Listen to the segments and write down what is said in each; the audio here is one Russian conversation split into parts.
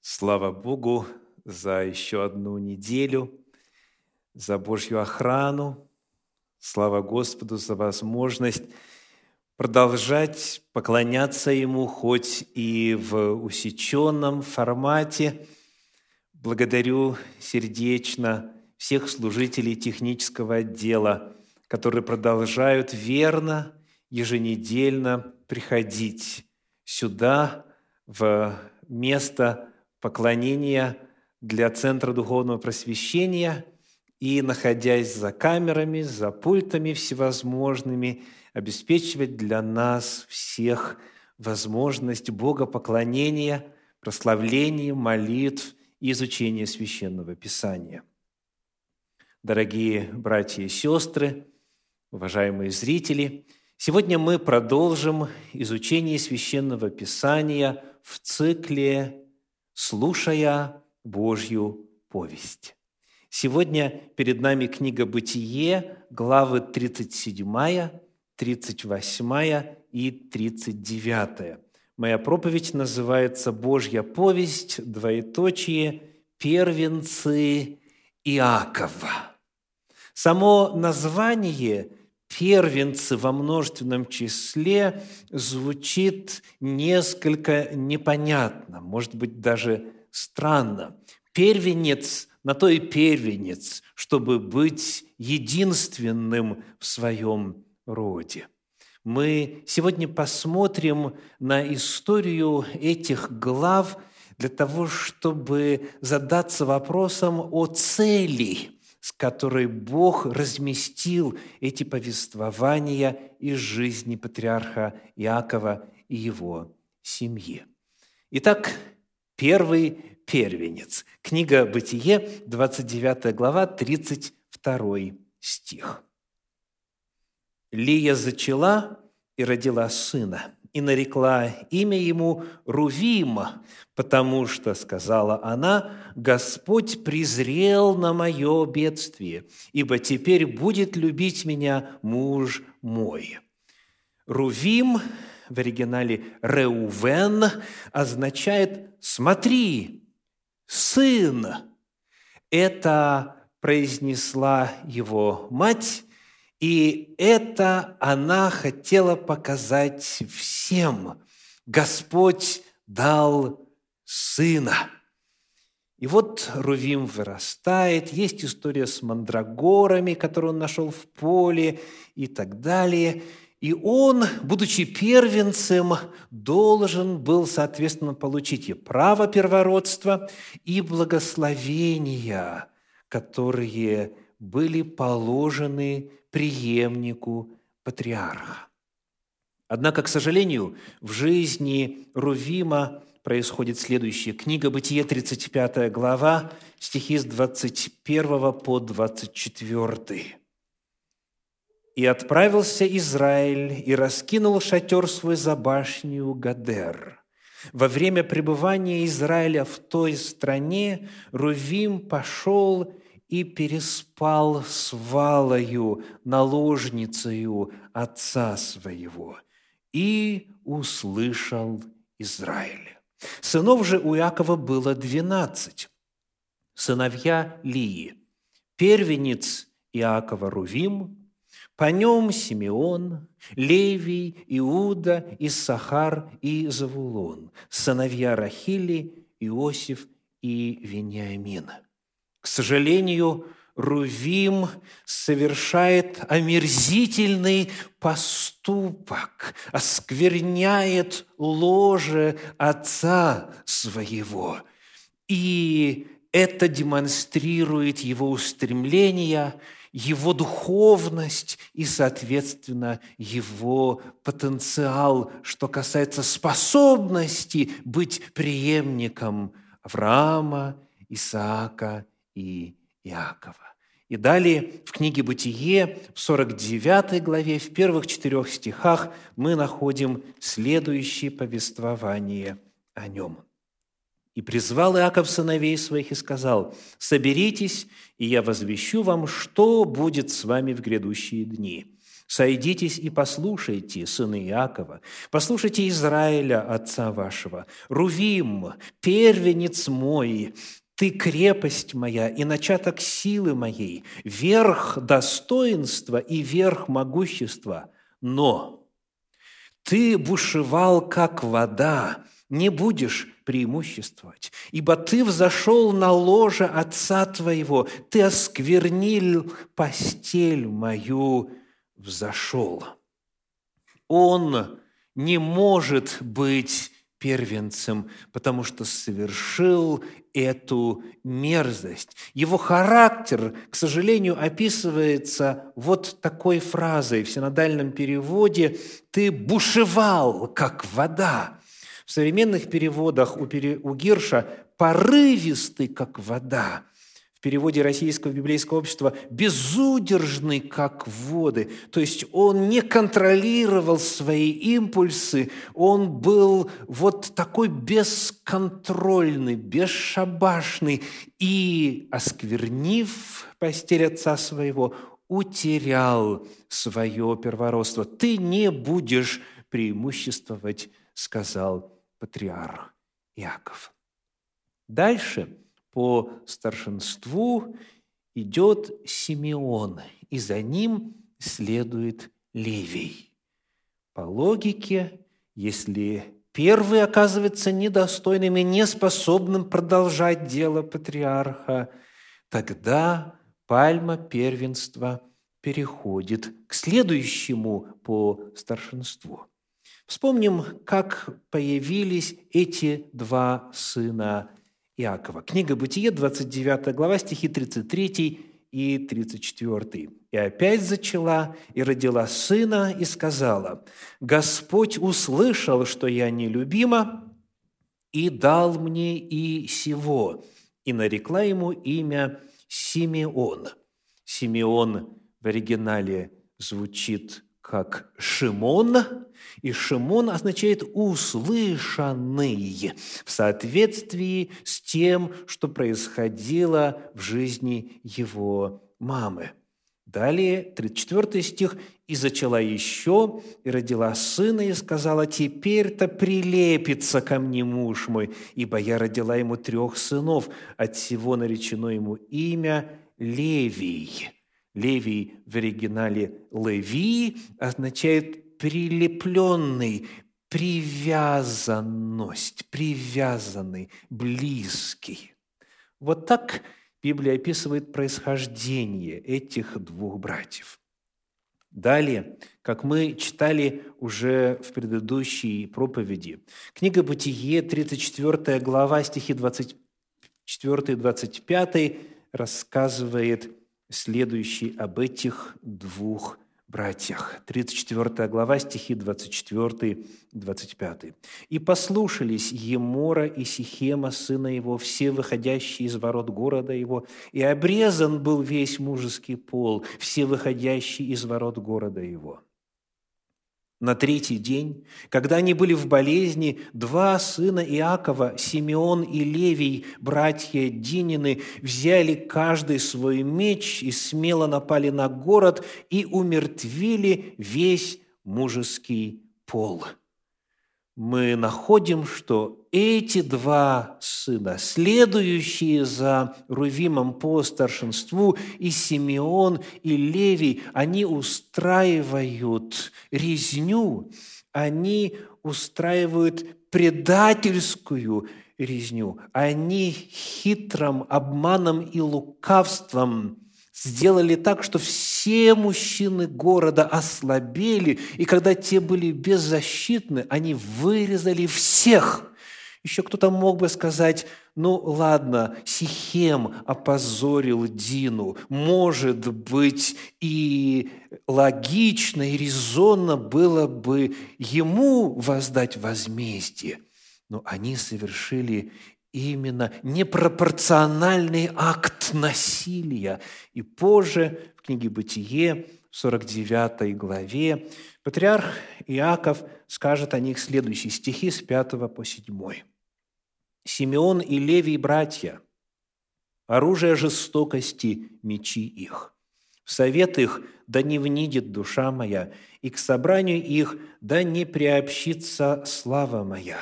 Слава Богу за еще одну неделю, за Божью охрану. Слава Господу за возможность продолжать поклоняться Ему, хоть и в усеченном формате. Благодарю сердечно всех служителей технического отдела, которые продолжают верно, еженедельно приходить сюда, в место поклонения для Центра Духовного Просвещения и, находясь за камерами, за пультами всевозможными, обеспечивать для нас всех возможность богопоклонения, прославления, молитв и изучения Священного Писания. Дорогие братья и сестры, уважаемые зрители, сегодня мы продолжим изучение Священного Писания в цикле слушая Божью повесть. Сегодня перед нами книга «Бытие», главы 37, 38 и 39. Моя проповедь называется «Божья повесть, двоеточие, первенцы Иакова». Само название – первенцы во множественном числе звучит несколько непонятно, может быть, даже странно. Первенец на то и первенец, чтобы быть единственным в своем роде. Мы сегодня посмотрим на историю этих глав для того, чтобы задаться вопросом о цели с которой Бог разместил эти повествования из жизни патриарха Иакова и его семьи. Итак, первый первенец. Книга «Бытие», 29 глава, 32 стих. «Лия зачала и родила сына, и нарекла имя ему Рувима, потому что, сказала она, Господь презрел на мое бедствие, ибо теперь будет любить меня муж мой. Рувим в оригинале Реувен означает «смотри, сын». Это произнесла его мать, и это она хотела показать всем. Господь дал сына. И вот Рувим вырастает, есть история с мандрагорами, которую он нашел в поле и так далее. И он, будучи первенцем, должен был, соответственно, получить и право первородства, и благословения, которые были положены преемнику патриарха. Однако, к сожалению, в жизни Рувима происходит следующее. Книга Бытие, 35 глава, стихи с 21 по 24. «И отправился Израиль, и раскинул шатер свой за башню Гадер. Во время пребывания Израиля в той стране Рувим пошел и переспал с Валою, наложницею отца своего, и услышал Израиль. Сынов же у Иакова было двенадцать, сыновья Лии, первенец Иакова Рувим, по нем Симеон, Левий, Иуда, Иссахар и Завулон, сыновья Рахили, Иосиф и Вениамин – к сожалению, Рувим совершает омерзительный поступок, оскверняет ложе отца своего. И это демонстрирует его устремление, его духовность и, соответственно, его потенциал, что касается способности быть преемником Авраама, Исаака и Иакова. И далее в книге «Бытие» в 49 главе, в первых четырех стихах мы находим следующее повествование о нем. «И призвал Иаков сыновей своих и сказал, «Соберитесь, и я возвещу вам, что будет с вами в грядущие дни. Сойдитесь и послушайте, сыны Иакова, послушайте Израиля, отца вашего, Рувим, первенец мой, ты крепость моя и начаток силы моей, верх достоинства и верх могущества. Но ты бушевал, как вода, не будешь преимуществовать, ибо ты взошел на ложе отца твоего, ты осквернил постель мою, взошел. Он не может быть первенцем, потому что совершил эту мерзость. Его характер, к сожалению, описывается вот такой фразой в синодальном переводе «ты бушевал, как вода». В современных переводах у, Гирша «порывистый, как вода» переводе Российского библейского общества «безудержный, как воды». То есть он не контролировал свои импульсы, он был вот такой бесконтрольный, бесшабашный и, осквернив постель отца своего, утерял свое первородство. «Ты не будешь преимуществовать», – сказал патриарх Иаков. Дальше – по старшинству идет Симеон, и за ним следует Левий. По логике, если первый оказывается недостойным и неспособным продолжать дело патриарха, тогда пальма первенства переходит к следующему по старшинству. Вспомним, как появились эти два сына Иакова. Книга Бытие, 29 глава, стихи 33 и 34. «И опять зачала, и родила сына, и сказала, «Господь услышал, что я нелюбима, и дал мне и сего, и нарекла ему имя Симеон». Симеон в оригинале звучит как Шимон, и Шимон означает «услышанный» в соответствии с тем, что происходило в жизни его мамы. Далее, 34 стих, «И зачала еще, и родила сына, и сказала, теперь-то прилепится ко мне муж мой, ибо я родила ему трех сынов, от всего наречено ему имя Левий». Левий в оригинале «леви» означает «прилепленный», привязанность, привязанный, близкий. Вот так Библия описывает происхождение этих двух братьев. Далее, как мы читали уже в предыдущей проповеди, книга Бытие, 34 глава, стихи 24-25 рассказывает следующий об этих двух братьях. 34 глава, стихи 24-25. «И послушались Емора и Сихема, сына его, все выходящие из ворот города его, и обрезан был весь мужеский пол, все выходящие из ворот города его». На третий день, когда они были в болезни, два сына Иакова, Симеон и Левий, братья Динины, взяли каждый свой меч и смело напали на город и умертвили весь мужеский пол – мы находим, что эти два сына, следующие за Рувимом по старшинству, и Симеон, и Левий, они устраивают резню, они устраивают предательскую резню. Они хитрым обманом и лукавством сделали так, что все мужчины города ослабели, и когда те были беззащитны, они вырезали всех. Еще кто-то мог бы сказать, ну ладно, Сихем опозорил Дину, может быть, и логично, и резонно было бы ему воздать возмездие. Но они совершили именно непропорциональный акт насилия. И позже в книге «Бытие» в 49 главе патриарх Иаков скажет о них следующие стихи с 5 по 7. «Симеон и Левий – братья, оружие жестокости – мечи их. В совет их да не внидит душа моя, и к собранию их да не приобщится слава моя.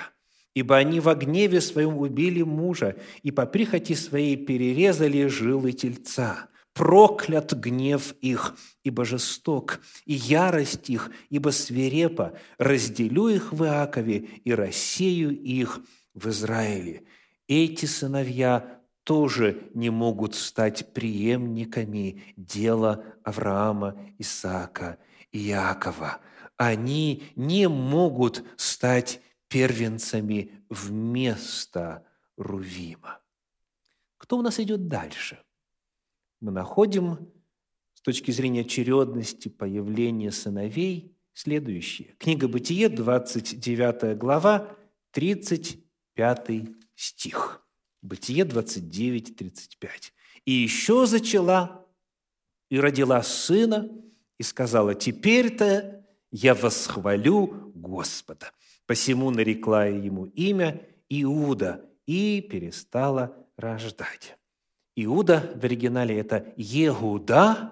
Ибо они во гневе своем убили мужа, и по прихоти своей перерезали жилы тельца. Проклят гнев их, ибо жесток, и ярость их, ибо свирепа. Разделю их в Иакове и рассею их в Израиле. Эти сыновья тоже не могут стать преемниками дела Авраама, Исаака и Иакова. Они не могут стать первенцами вместо Рувима. Кто у нас идет дальше? Мы находим с точки зрения очередности появления сыновей следующее. Книга Бытие, 29 глава, 35 стих. Бытие 29, 35. «И еще зачала, и родила сына, и сказала, теперь-то я восхвалю Господа. Посему нарекла ему имя Иуда и перестала рождать». Иуда в оригинале это Егуда,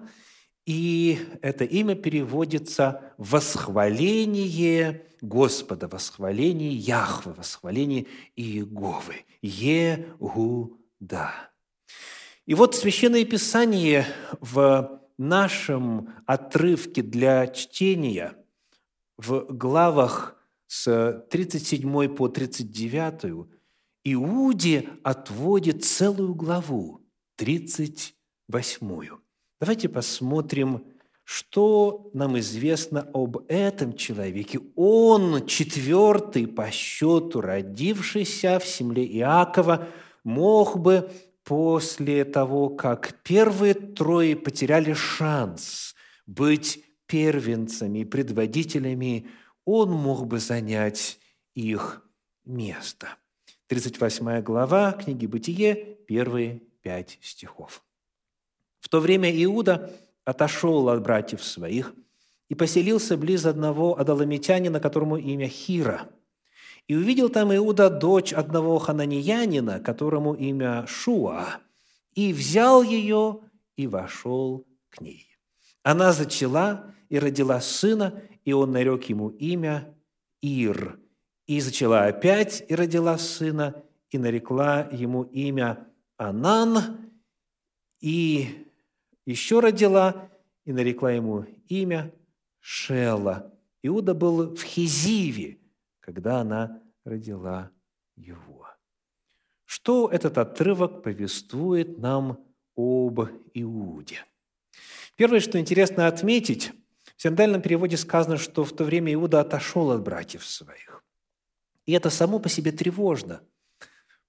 и это имя переводится «восхваление Господа, восхваление Яхвы, восхваление Иеговы, Егуда. И вот Священное Писание в нашем отрывке для чтения в главах с 37 по 39 Иуде отводит целую главу, 38. Давайте посмотрим, что нам известно об этом человеке? Он четвертый по счету родившийся в земле Иакова мог бы после того, как первые трое потеряли шанс быть первенцами предводителями, он мог бы занять их место. 38 глава книги «Бытие», первые пять стихов. В то время Иуда – отошел от братьев своих и поселился близ одного адаламитянина, которому имя Хира. И увидел там Иуда дочь одного хананиянина, которому имя Шуа, и взял ее и вошел к ней. Она зачала и родила сына, и он нарек ему имя Ир. И зачала опять и родила сына, и нарекла ему имя Анан, и еще родила и нарекла ему имя Шела. Иуда был в Хизиве, когда она родила его. Что этот отрывок повествует нам об Иуде? Первое, что интересно отметить, в синдальном переводе сказано, что в то время Иуда отошел от братьев своих. И это само по себе тревожно,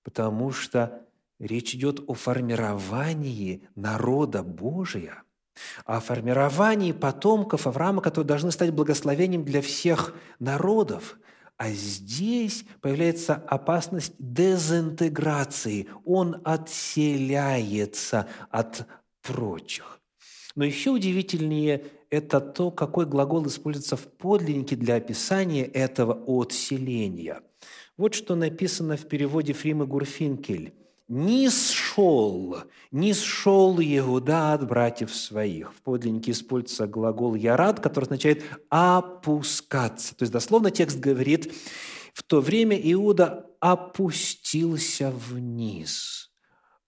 потому что Речь идет о формировании народа Божия, о формировании потомков Авраама, которые должны стать благословением для всех народов. А здесь появляется опасность дезинтеграции. Он отселяется от прочих. Но еще удивительнее это то, какой глагол используется в подлиннике для описания этого отселения. Вот что написано в переводе Фримы Гурфинкель не сшел, не сшел Иуда от братьев своих. В подлиннике используется глагол «ярад», который означает «опускаться». То есть дословно текст говорит, в то время Иуда опустился вниз,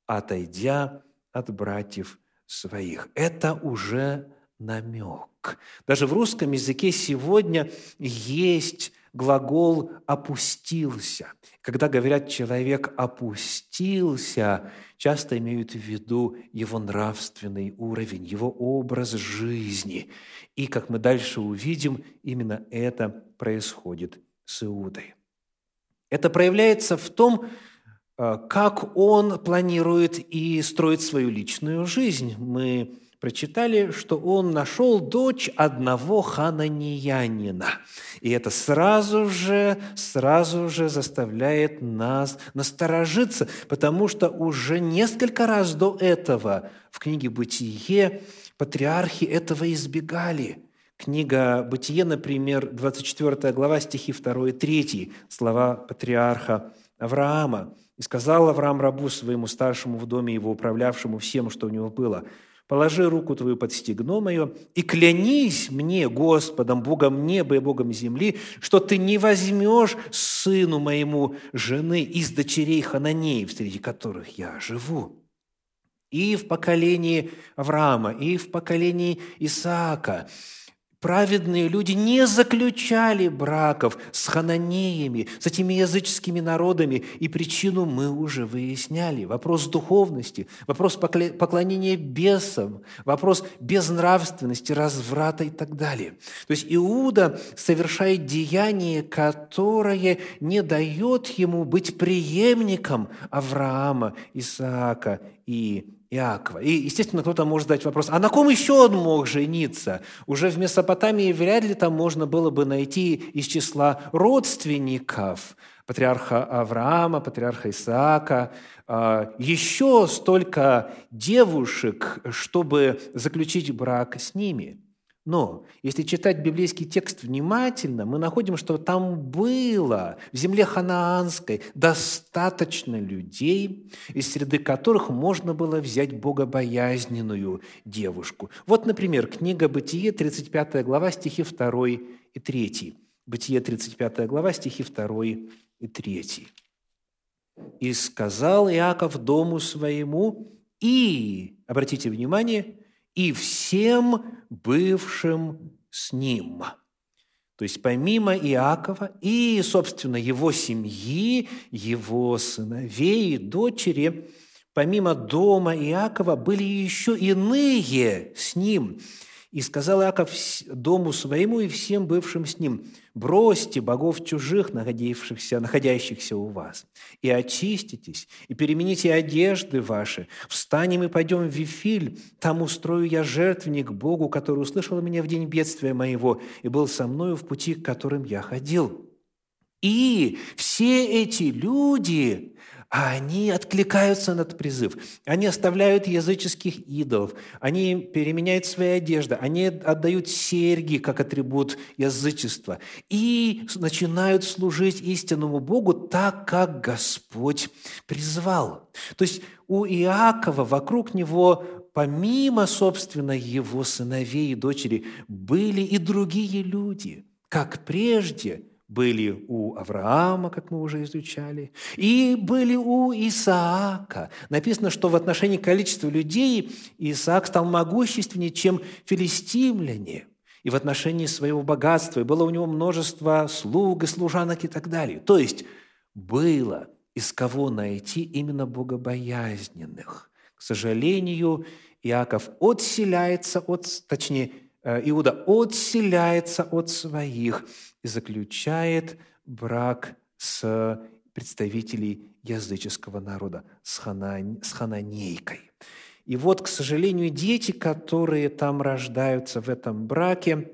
отойдя от братьев своих. Это уже намек. Даже в русском языке сегодня есть глагол «опустился». Когда говорят «человек опустился», часто имеют в виду его нравственный уровень, его образ жизни. И, как мы дальше увидим, именно это происходит с Иудой. Это проявляется в том, как он планирует и строит свою личную жизнь. Мы прочитали, что он нашел дочь одного хананьянина. И это сразу же, сразу же заставляет нас насторожиться, потому что уже несколько раз до этого в книге «Бытие» патриархи этого избегали. Книга «Бытие», например, 24 глава, стихи 2 и 3, слова патриарха Авраама. «И сказал Авраам рабу своему старшему в доме его, управлявшему всем, что у него было – положи руку твою под стегно мое и клянись мне, Господом, Богом неба и Богом земли, что ты не возьмешь сыну моему жены из дочерей Хананеев, среди которых я живу. И в поколении Авраама, и в поколении Исаака – праведные люди не заключали браков с хананеями, с этими языческими народами, и причину мы уже выясняли. Вопрос духовности, вопрос поклонения бесам, вопрос безнравственности, разврата и так далее. То есть Иуда совершает деяние, которое не дает ему быть преемником Авраама, Исаака и Иакова. И, естественно, кто-то может задать вопрос, а на ком еще он мог жениться? Уже в Месопотамии вряд ли там можно было бы найти из числа родственников патриарха Авраама, патриарха Исаака, а, еще столько девушек, чтобы заключить брак с ними – но если читать библейский текст внимательно, мы находим, что там было в земле ханаанской достаточно людей, из среды которых можно было взять богобоязненную девушку. Вот, например, книга «Бытие», 35 глава, стихи 2 и 3. Бытие, 35 глава, стихи 2 и 3. «И сказал Иаков дому своему, и, обратите внимание, и всем бывшим с ним». То есть помимо Иакова и, собственно, его семьи, его сыновей и дочери, помимо дома Иакова были еще иные с ним – и сказал Иаков дому своему и всем бывшим с ним, «Бросьте богов чужих, находившихся, находящихся у вас, и очиститесь, и перемените одежды ваши. Встанем и пойдем в Вифиль, там устрою я жертвенник Богу, который услышал меня в день бедствия моего и был со мною в пути, к которым я ходил». И все эти люди а они откликаются на этот призыв. Они оставляют языческих идолов, они переменяют свои одежды, они отдают серьги как атрибут язычества и начинают служить истинному Богу так, как Господь призвал. То есть у Иакова вокруг него помимо, собственно, его сыновей и дочери, были и другие люди, как прежде – были у Авраама, как мы уже изучали, и были у Исаака. Написано, что в отношении количества людей Исаак стал могущественнее, чем филистимляне, и в отношении своего богатства, и было у него множество слуг и служанок и так далее. То есть было из кого найти именно богобоязненных. К сожалению, Иаков отселяется от, точнее, Иуда отселяется от своих – и заключает брак с представителей языческого народа, с, ханань, с хананейкой. И вот, к сожалению, дети, которые там рождаются в этом браке,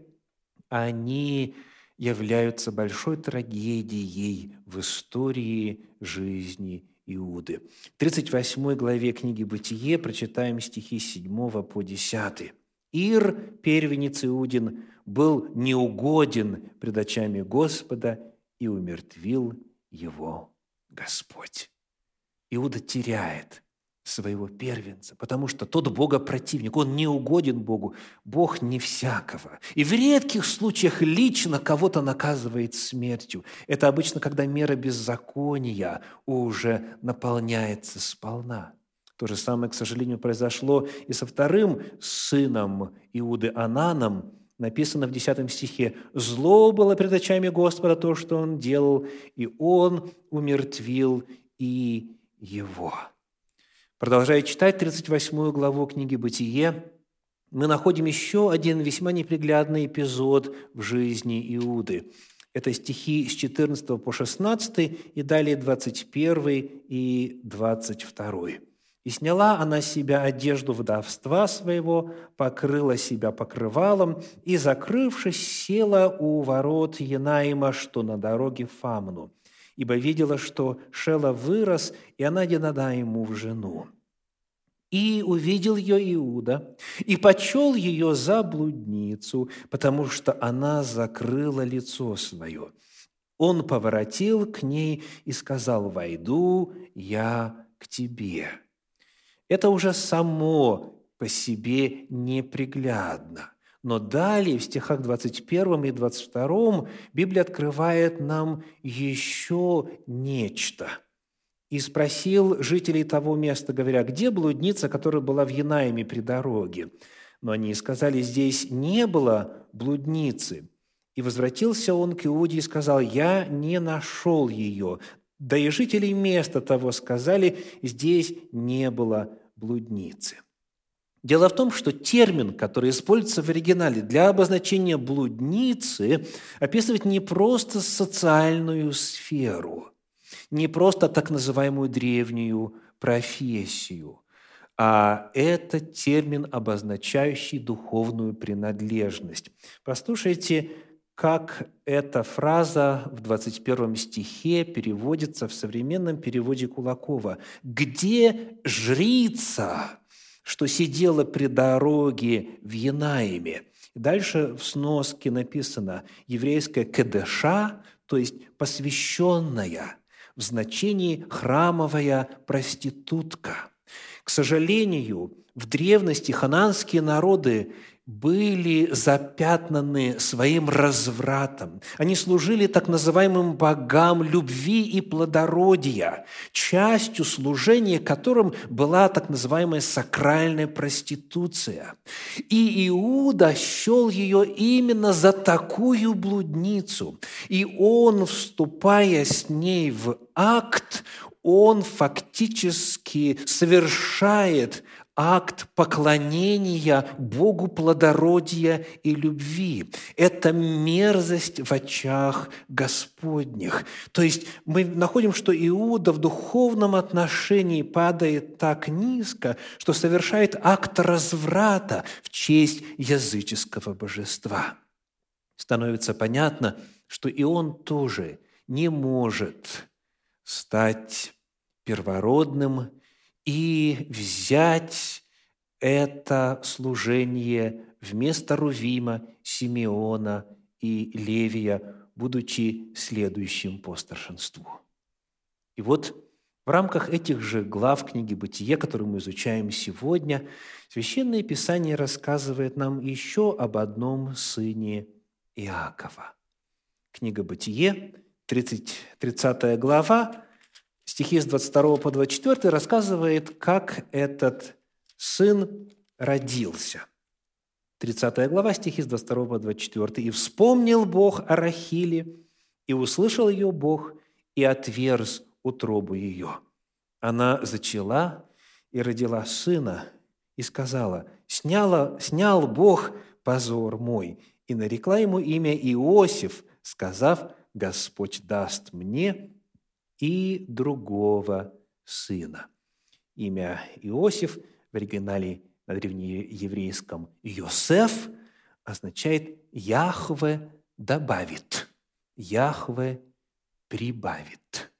они являются большой трагедией в истории жизни Иуды. В 38 главе книги «Бытие» прочитаем стихи 7 по 10. «Ир, первенец Иудин, был неугоден пред очами Господа и умертвил его Господь. Иуда теряет своего первенца, потому что тот Бога противник, он не угоден Богу, Бог не всякого. И в редких случаях лично кого-то наказывает смертью. Это обычно, когда мера беззакония уже наполняется сполна. То же самое, к сожалению, произошло и со вторым сыном Иуды Ананом, написано в 10 стихе, «Зло было пред очами Господа то, что Он делал, и Он умертвил и его». Продолжая читать 38 главу книги «Бытие», мы находим еще один весьма неприглядный эпизод в жизни Иуды. Это стихи с 14 по 16 и далее 21 и 22. И сняла она с себя одежду вдовства своего, покрыла себя покрывалом и, закрывшись, села у ворот Янаима, что на дороге Фамну, ибо видела, что Шела вырос, и она денада ему в жену. И увидел ее Иуда, и почел ее за блудницу, потому что она закрыла лицо свое. Он поворотил к ней и сказал, «Войду я к тебе». Это уже само по себе неприглядна. Но далее, в стихах 21 и 22, Библия открывает нам еще нечто. «И спросил жителей того места, говоря, где блудница, которая была в Янаиме при дороге? Но они сказали, здесь не было блудницы. И возвратился он к Иуде и сказал, я не нашел ее. Да и жители места того сказали, здесь не было блудницы. Дело в том, что термин, который используется в оригинале для обозначения блудницы, описывает не просто социальную сферу, не просто так называемую древнюю профессию, а это термин, обозначающий духовную принадлежность. Послушайте, как эта фраза в 21 стихе переводится в современном переводе Кулакова. «Где жрица, что сидела при дороге в Янаиме?» Дальше в сноске написано «еврейская кедеша», то есть посвященная, в значении храмовая проститутка. К сожалению, в древности хананские народы были запятнаны своим развратом. Они служили так называемым богам любви и плодородия, частью служения которым была так называемая сакральная проституция. И Иуда счел ее именно за такую блудницу. И он, вступая с ней в акт, он фактически совершает акт поклонения Богу плодородия и любви. Это мерзость в очах Господних. То есть мы находим, что Иуда в духовном отношении падает так низко, что совершает акт разврата в честь языческого божества. Становится понятно, что и он тоже не может стать первородным и взять это служение вместо Рувима, Симеона и Левия, будучи следующим по старшинству. И вот в рамках этих же глав книги «Бытие», которую мы изучаем сегодня, Священное Писание рассказывает нам еще об одном сыне Иакова. Книга «Бытие», 30, 30 глава, стихи с 22 по 24 рассказывает, как этот сын родился. 30 глава, стихи с 22 по 24. «И вспомнил Бог о Рахиле, и услышал ее Бог, и отверз утробу ее. Она зачала и родила сына, и сказала, «Сняла, снял Бог позор мой, и нарекла ему имя Иосиф, сказав, Господь даст мне и другого сына. Имя Иосиф в оригинале на древнееврейском Йосеф означает «Яхве добавит», «Яхве прибавит».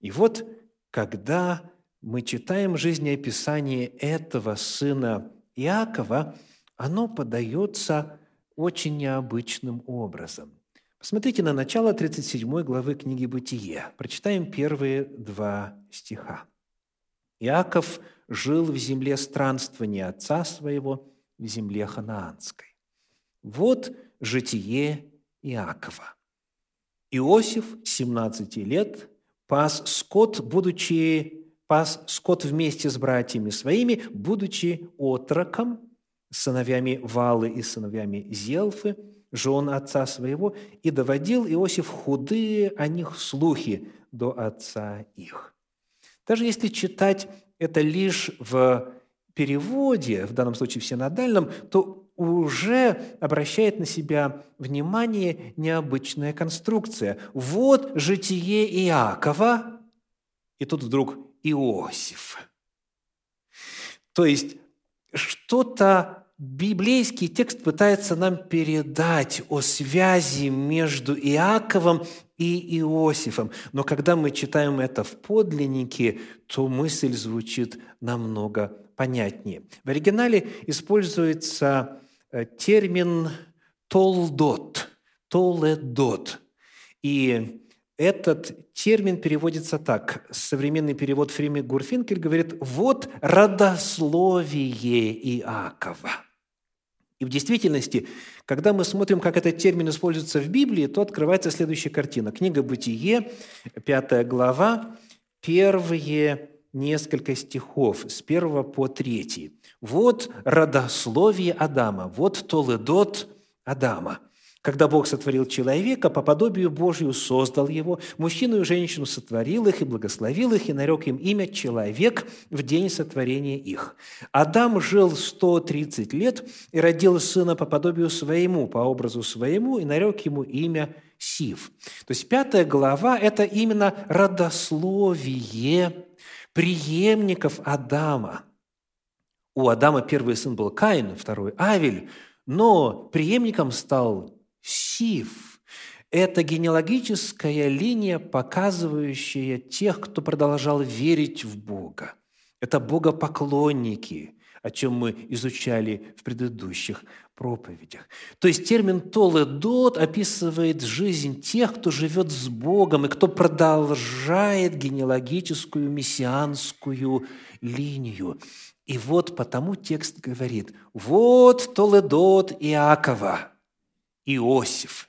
И вот, когда мы читаем жизнеописание этого сына Иакова, оно подается очень необычным образом. Посмотрите на начало 37 главы книги «Бытие». Прочитаем первые два стиха. «Иаков жил в земле странствования отца своего, в земле ханаанской. Вот житие Иакова. Иосиф, 17 лет, пас скот, будучи пас скот вместе с братьями своими, будучи отроком, сыновьями Валы и сыновьями Зелфы – жен отца своего, и доводил Иосиф худые о них слухи до отца их». Даже если читать это лишь в переводе, в данном случае в синодальном, то уже обращает на себя внимание необычная конструкция. Вот житие Иакова, и тут вдруг Иосиф. То есть что-то библейский текст пытается нам передать о связи между Иаковом и Иосифом. Но когда мы читаем это в подлиннике, то мысль звучит намного понятнее. В оригинале используется э, термин «толдот», «толедот». И этот термин переводится так. Современный перевод Фрими Гурфинкель говорит «вот родословие Иакова». И в действительности, когда мы смотрим, как этот термин используется в Библии, то открывается следующая картина. Книга «Бытие», пятая глава, первые несколько стихов с первого по третий. «Вот родословие Адама, вот Толедот Адама» когда Бог сотворил человека, по подобию Божию создал его, мужчину и женщину сотворил их и благословил их, и нарек им имя «человек» в день сотворения их. Адам жил 130 лет и родил сына по подобию своему, по образу своему, и нарек ему имя Сив. То есть пятая глава – это именно родословие преемников Адама. У Адама первый сын был Каин, второй – Авель, но преемником стал Сив – это генеалогическая линия, показывающая тех, кто продолжал верить в Бога. Это богопоклонники, о чем мы изучали в предыдущих проповедях. То есть термин «толедот» описывает жизнь тех, кто живет с Богом и кто продолжает генеалогическую мессианскую линию. И вот потому текст говорит «Вот толедот Иакова». Иосиф.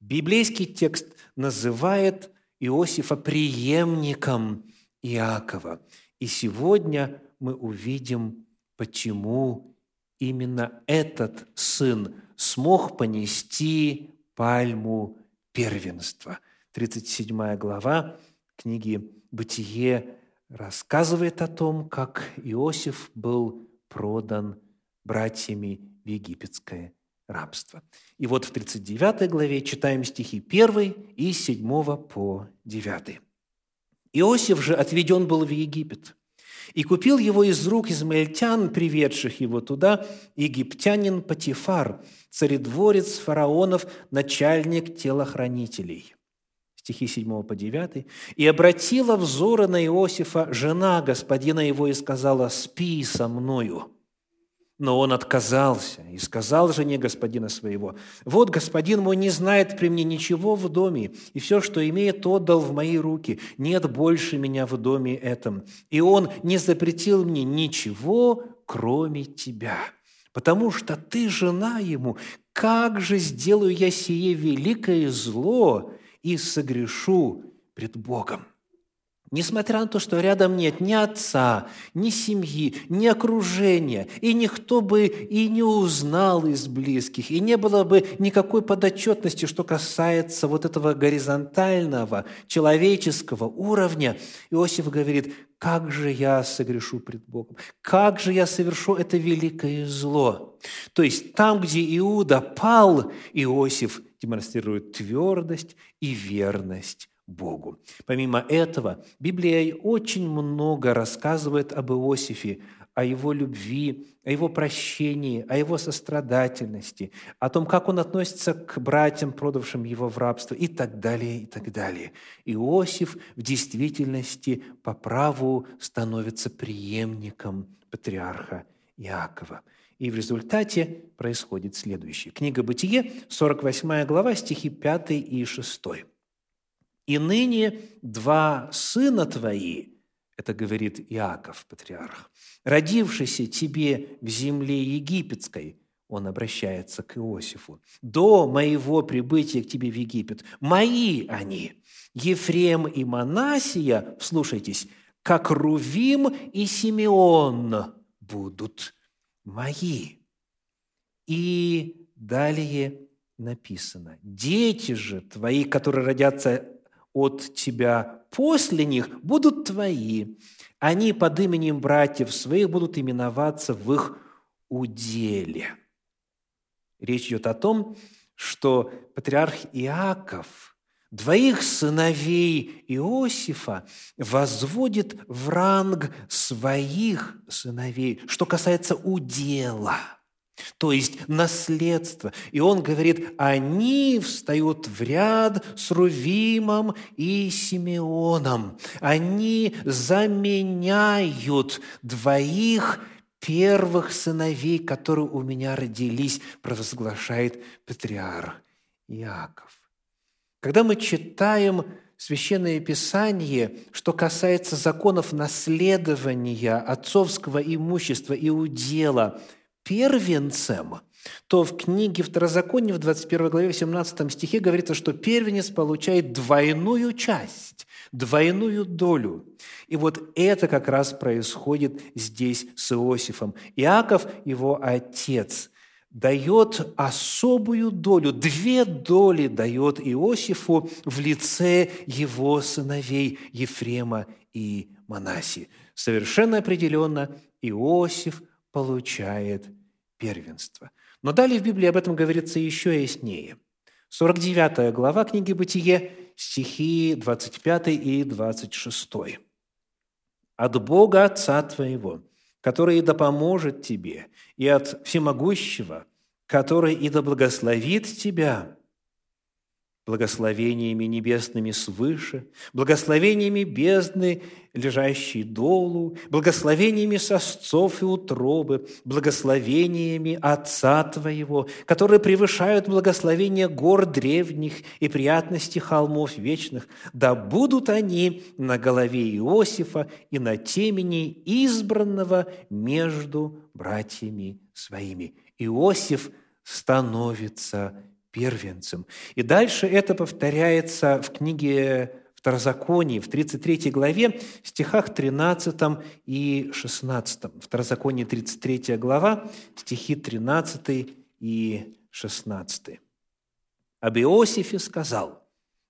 Библейский текст называет Иосифа преемником Иакова. И сегодня мы увидим, почему именно этот сын смог понести пальму первенства. 37 глава книги «Бытие» рассказывает о том, как Иосиф был продан братьями в египетское рабства. И вот в 39 главе читаем стихи 1 и 7 по 9. «Иосиф же отведен был в Египет, и купил его из рук измаильтян, приведших его туда, египтянин Патифар, царедворец фараонов, начальник телохранителей». Стихи 7 по 9. «И обратила взоры на Иосифа жена господина его и сказала, «Спи со мною». Но он отказался и сказал жене господина своего, «Вот господин мой не знает при мне ничего в доме, и все, что имеет, отдал в мои руки. Нет больше меня в доме этом. И он не запретил мне ничего, кроме тебя, потому что ты жена ему. Как же сделаю я сие великое зло и согрешу пред Богом?» Несмотря на то, что рядом нет ни отца, ни семьи, ни окружения, и никто бы и не узнал из близких, и не было бы никакой подотчетности, что касается вот этого горизонтального, человеческого уровня, Иосиф говорит, как же я согрешу пред Богом, как же я совершу это великое зло. То есть там, где Иуда пал, Иосиф демонстрирует твердость и верность Богу. Помимо этого, Библия очень много рассказывает об Иосифе, о его любви, о его прощении, о его сострадательности, о том, как он относится к братьям, продавшим его в рабство и так далее, и так далее. Иосиф в действительности по праву становится преемником патриарха Иакова. И в результате происходит следующее. Книга «Бытие», 48 глава, стихи 5 и 6. И ныне два сына твои, это говорит Иаков, патриарх, родившийся тебе в земле египетской, он обращается к Иосифу, до моего прибытия к тебе в Египет, мои они, Ефрем и Манасия, слушайтесь, как Рувим и Симеон будут мои. И далее написано, дети же твои, которые родятся от тебя после них будут твои. Они под именем братьев своих будут именоваться в их уделе. Речь идет о том, что патриарх Иаков двоих сыновей Иосифа возводит в ранг своих сыновей, что касается удела – то есть наследство. И он говорит, они встают в ряд с Рувимом и Симеоном. Они заменяют двоих первых сыновей, которые у меня родились, провозглашает патриарх Иаков. Когда мы читаем Священное Писание, что касается законов наследования, отцовского имущества и удела первенцем, то в книге Второзакония в 21 главе 18 стихе говорится, что первенец получает двойную часть, двойную долю. И вот это как раз происходит здесь с Иосифом. Иаков, его отец – дает особую долю, две доли дает Иосифу в лице его сыновей Ефрема и Манаси. Совершенно определенно Иосиф получает первенство. Но далее в Библии об этом говорится еще яснее. 49 глава книги «Бытие», стихи 25 и 26. «От Бога Отца твоего, который да поможет тебе, и от всемогущего, который и да благословит тебя благословениями небесными свыше, благословениями бездны, лежащей долу, благословениями сосцов и утробы, благословениями Отца Твоего, которые превышают благословения гор древних и приятности холмов вечных, да будут они на голове Иосифа и на темени избранного между братьями своими». Иосиф становится первенцем. И дальше это повторяется в книге Второзаконии, в 33 главе, стихах 13 и 16. Второзаконие, 33 глава, стихи 13 и 16. «Об Иосифе сказал,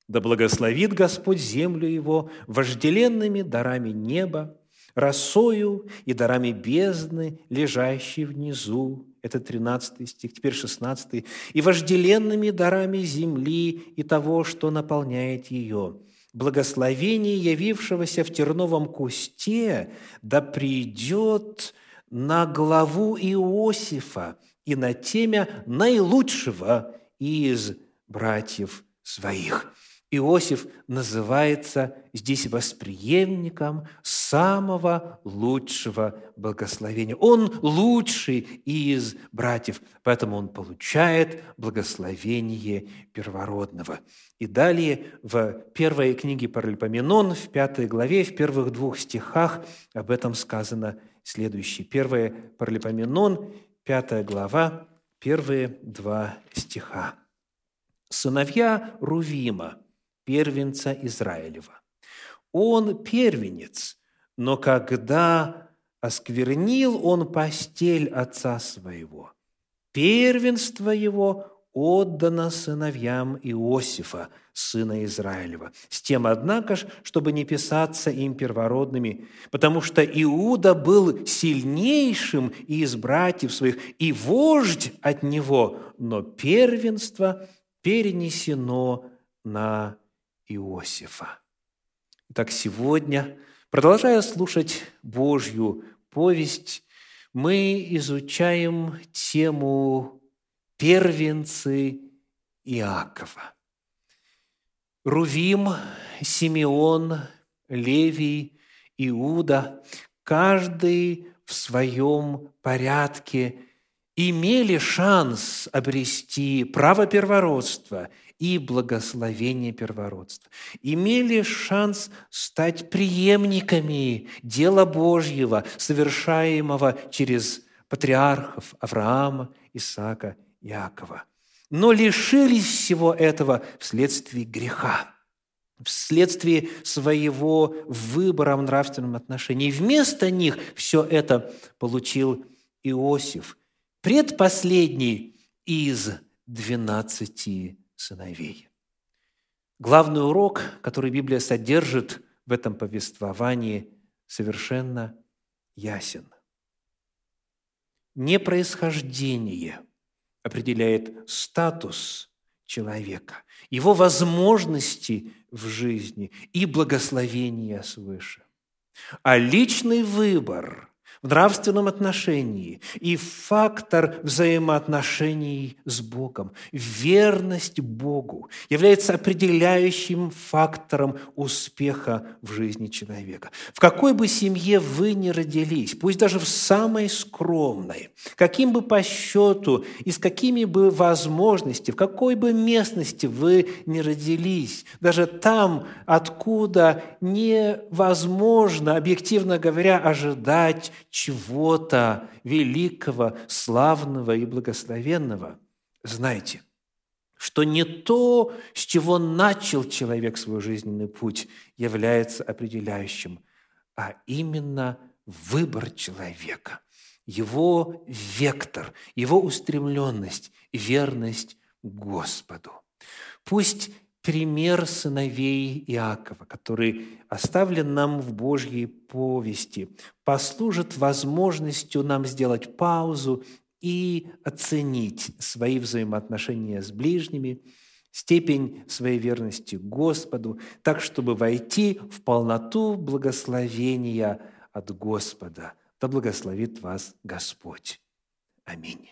да благословит Господь землю его вожделенными дарами неба, росою и дарами бездны, лежащей внизу, это 13 стих, теперь 16. «И вожделенными дарами земли и того, что наполняет ее. Благословение явившегося в терновом кусте да придет на главу Иосифа и на темя наилучшего из братьев своих». Иосиф называется здесь восприемником самого лучшего благословения. Он лучший из братьев, поэтому он получает благословение первородного. И далее в первой книге Паралипоменон, в пятой главе, в первых двух стихах об этом сказано следующее. Первая Паралипоменон, пятая глава, первые два стиха. «Сыновья Рувима – первенца Израилева. Он первенец, но когда осквернил он постель отца своего, первенство его отдано сыновьям Иосифа, сына Израилева, с тем, однако ж, чтобы не писаться им первородными, потому что Иуда был сильнейшим из братьев своих, и вождь от него, но первенство перенесено на Иосифа. Итак, сегодня, продолжая слушать Божью повесть, мы изучаем тему первенцы Иакова. Рувим, Симеон, Левий, Иуда, каждый в своем порядке имели шанс обрести право первородства и благословение первородства. Имели шанс стать преемниками дела Божьего, совершаемого через патриархов Авраама, Исаака, Иакова. Но лишились всего этого вследствие греха вследствие своего выбора в нравственном отношении. Вместо них все это получил Иосиф, предпоследний из двенадцати сыновей. Главный урок, который Библия содержит в этом повествовании, совершенно ясен. Не происхождение определяет статус человека, его возможности в жизни и благословения свыше, а личный выбор в нравственном отношении и фактор взаимоотношений с Богом. Верность Богу является определяющим фактором успеха в жизни человека. В какой бы семье вы ни родились, пусть даже в самой скромной, каким бы по счету и с какими бы возможностями, в какой бы местности вы ни родились, даже там, откуда невозможно, объективно говоря, ожидать чего-то великого, славного и благословенного. Знайте, что не то, с чего начал человек свой жизненный путь, является определяющим, а именно выбор человека, его вектор, его устремленность, верность Господу. Пусть пример сыновей Иакова, который оставлен нам в Божьей повести, послужит возможностью нам сделать паузу и оценить свои взаимоотношения с ближними, степень своей верности Господу, так, чтобы войти в полноту благословения от Господа. Да благословит вас Господь. Аминь.